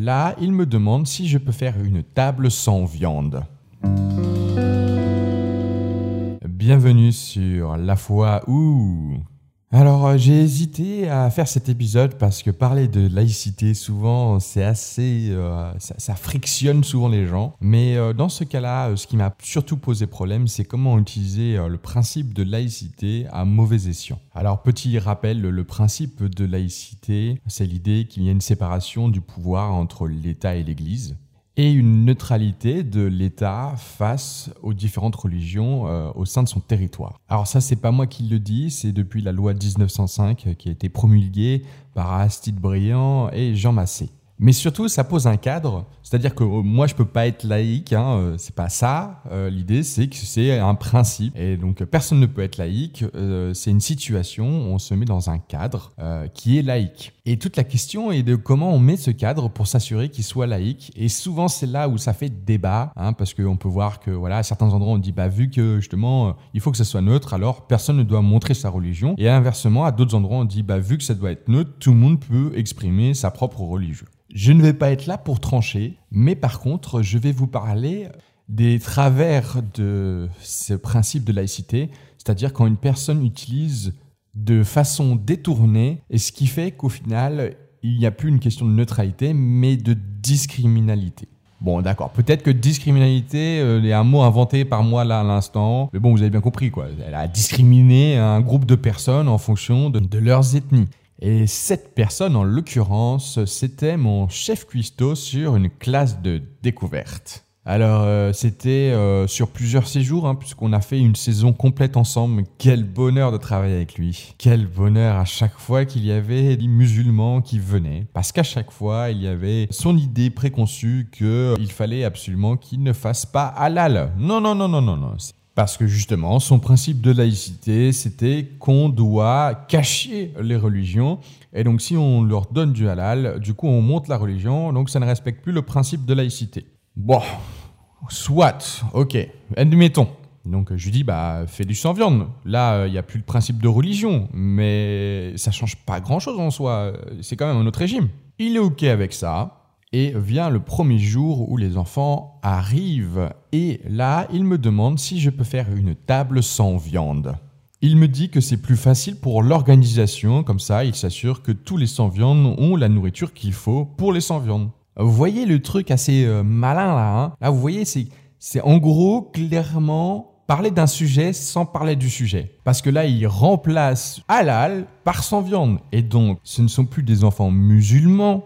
là, il me demande si je peux faire une table sans viande. Bienvenue sur La foi ou alors euh, j'ai hésité à faire cet épisode parce que parler de laïcité souvent c'est assez euh, ça, frictionne souvent les gens mais euh, dans ce cas-là ce qui m'a surtout posé problème c'est comment utiliser le principe de laïcité à mauvais escient. Alors petit rappel le principe de laïcité c'est l'idée qu'il y a une séparation du pouvoir entre l'État et l'Église et une neutralité de l'État face aux différentes religions euh, au sein de son territoire. Alors ça, c'est pas moi qui le dis, c'est depuis la loi 1905 qui a été promulguée par Aristide Briand et Jean Massé. Mais surtout, ça pose un cadre. C'est-à-dire que euh, moi, je peux pas être laïque. Hein, euh, c'est pas ça. Euh, l'idée, c'est que c'est un principe. Et donc, personne ne peut être laïque. c'est une situation. On se met dans un cadre qui est laïque. Et toute la question est de comment on met ce cadre pour s'assurer qu'il soit laïque. Et souvent, c'est là où ça fait débat, hein, parce qu'on peut voir que, voilà, à certains endroits, on dit, bah, vu que justement, il faut que ça soit neutre, alors personne ne doit montrer sa religion. Et inversement, à d'autres endroits, on dit, bah, vu que ça doit être neutre, tout le monde peut exprimer sa propre religion. Je ne vais pas être là pour trancher, mais par contre, je vais vous parler des travers de ce principe de laïcité, c'est-à-dire quand une personne utilise de façon détournée, et ce qui fait qu'au final, il n'y a plus une question de neutralité, mais de discriminalité. Bon, d'accord. Peut-être que discriminalité euh, est un mot inventé par moi là à l'instant. Mais bon, vous avez bien compris quoi. Elle a discriminé un groupe de personnes en fonction de leurs ethnies. Et cette personne, en l'occurrence, c'était mon chef cuistot sur une classe de découverte. Alors, euh, c'était euh, sur plusieurs séjours, hein, puisqu'on a fait une saison complète ensemble. Quel bonheur de travailler avec lui. Quel bonheur à chaque fois qu'il y avait des musulmans qui venaient. Parce qu'à chaque fois, il y avait son idée préconçue qu'il fallait absolument qu'il ne fasse pas halal. Non, non, non, non, non, non. Parce que justement, son principe de laïcité, c'était qu'on doit cacher les religions. Et donc, si on leur donne du halal, du coup, on monte la religion. Donc, ça ne respecte plus le principe de laïcité. Bon, soit, ok, admettons. Donc, je lui dis, bah, fais du sans viande. Là, il n'y a plus le principe de religion. Mais ça change pas grand-chose en soi. C'est quand même un autre régime. Il est ok avec ça. Et vient le premier jour où les enfants arrivent. Et là, il me demande si je peux faire une table sans viande. Il me dit que c'est plus facile pour l'organisation, comme ça il s'assure que tous les sans-viande ont la nourriture qu'il faut pour les sans-viande. Vous voyez le truc assez euh, malin là hein? Là, vous voyez, c'est, c'est en gros clairement parler d'un sujet sans parler du sujet. Parce que là, il remplace halal par sans-viande. Et donc, ce ne sont plus des enfants musulmans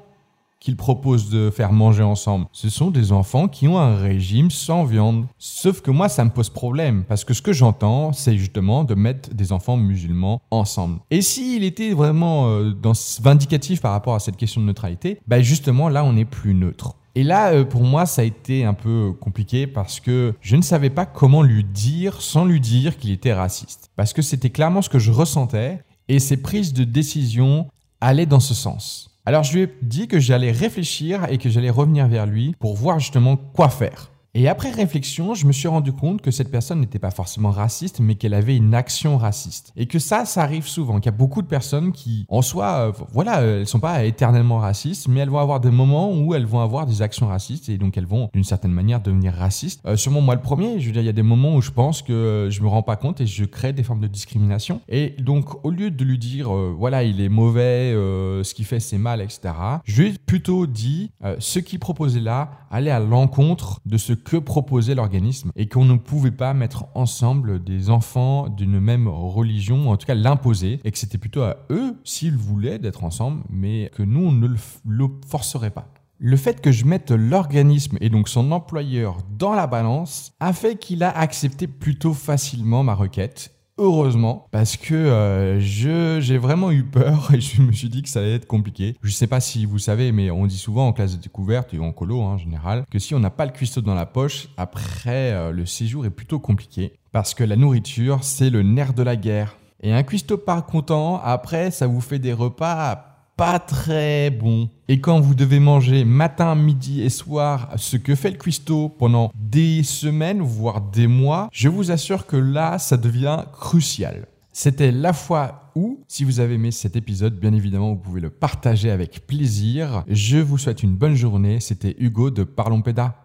qu'ils proposent de faire manger ensemble. Ce sont des enfants qui ont un régime sans viande. Sauf que moi, ça me pose problème parce que ce que j'entends, c'est justement de mettre des enfants musulmans ensemble. Et s'il était vraiment euh, vindicatif par rapport à cette question de neutralité, bah justement là, on est plus neutre. Et là, euh, pour moi, ça a été un peu compliqué parce que je ne savais pas comment lui dire sans lui dire qu'il était raciste. Parce que c'était clairement ce que je ressentais et ses prises de décision allaient dans ce sens. Alors je lui ai dit que j'allais réfléchir et que j'allais revenir vers lui pour voir justement quoi faire. Et après réflexion, je me suis rendu compte que cette personne n'était pas forcément raciste, mais qu'elle avait une action raciste. Et que ça, ça arrive souvent, qu'il y a beaucoup de personnes qui, en soi, euh, voilà, elles sont pas éternellement racistes, mais elles vont avoir des moments où elles vont avoir des actions racistes, et donc elles vont, d'une certaine manière, devenir racistes. Euh, sûrement moi le premier, je veux dire, il y a des moments où je pense que je me rends pas compte et je crée des formes de discrimination. Et donc, au lieu de lui dire, euh, voilà, il est mauvais, ce qu'il fait c'est mal, etc., je lui ai plutôt dit, ce qu'il proposait là allait à l'encontre de ce que proposait l'organisme et qu'on ne pouvait pas mettre ensemble des enfants d'une même religion, en tout cas l'imposer, et que c'était plutôt à eux, s'ils voulaient, d'être ensemble, mais que nous, on ne le forcerait pas. Le fait que je mette l'organisme et donc son employeur dans la balance a fait qu'il a accepté plutôt facilement ma requête Heureusement, parce que euh, je j'ai vraiment eu peur et je me suis dit que ça allait être compliqué. Je sais pas si vous savez, mais on dit souvent en classe de découverte et en colo hein, en général que si on n'a pas le cuistot dans la poche, après euh, le séjour est plutôt compliqué parce que la nourriture c'est le nerf de la guerre. Et un cuistot pas content, après ça vous fait des repas pas très bon. Et quand vous devez manger matin, midi et soir ce que fait le cuistot pendant des semaines, voire des mois, je vous assure que là, ça devient crucial. C'était la fois ou si vous avez aimé cet épisode, bien évidemment, vous pouvez le partager avec plaisir. Je vous souhaite une bonne journée. C'était Hugo de Parlons Pédas.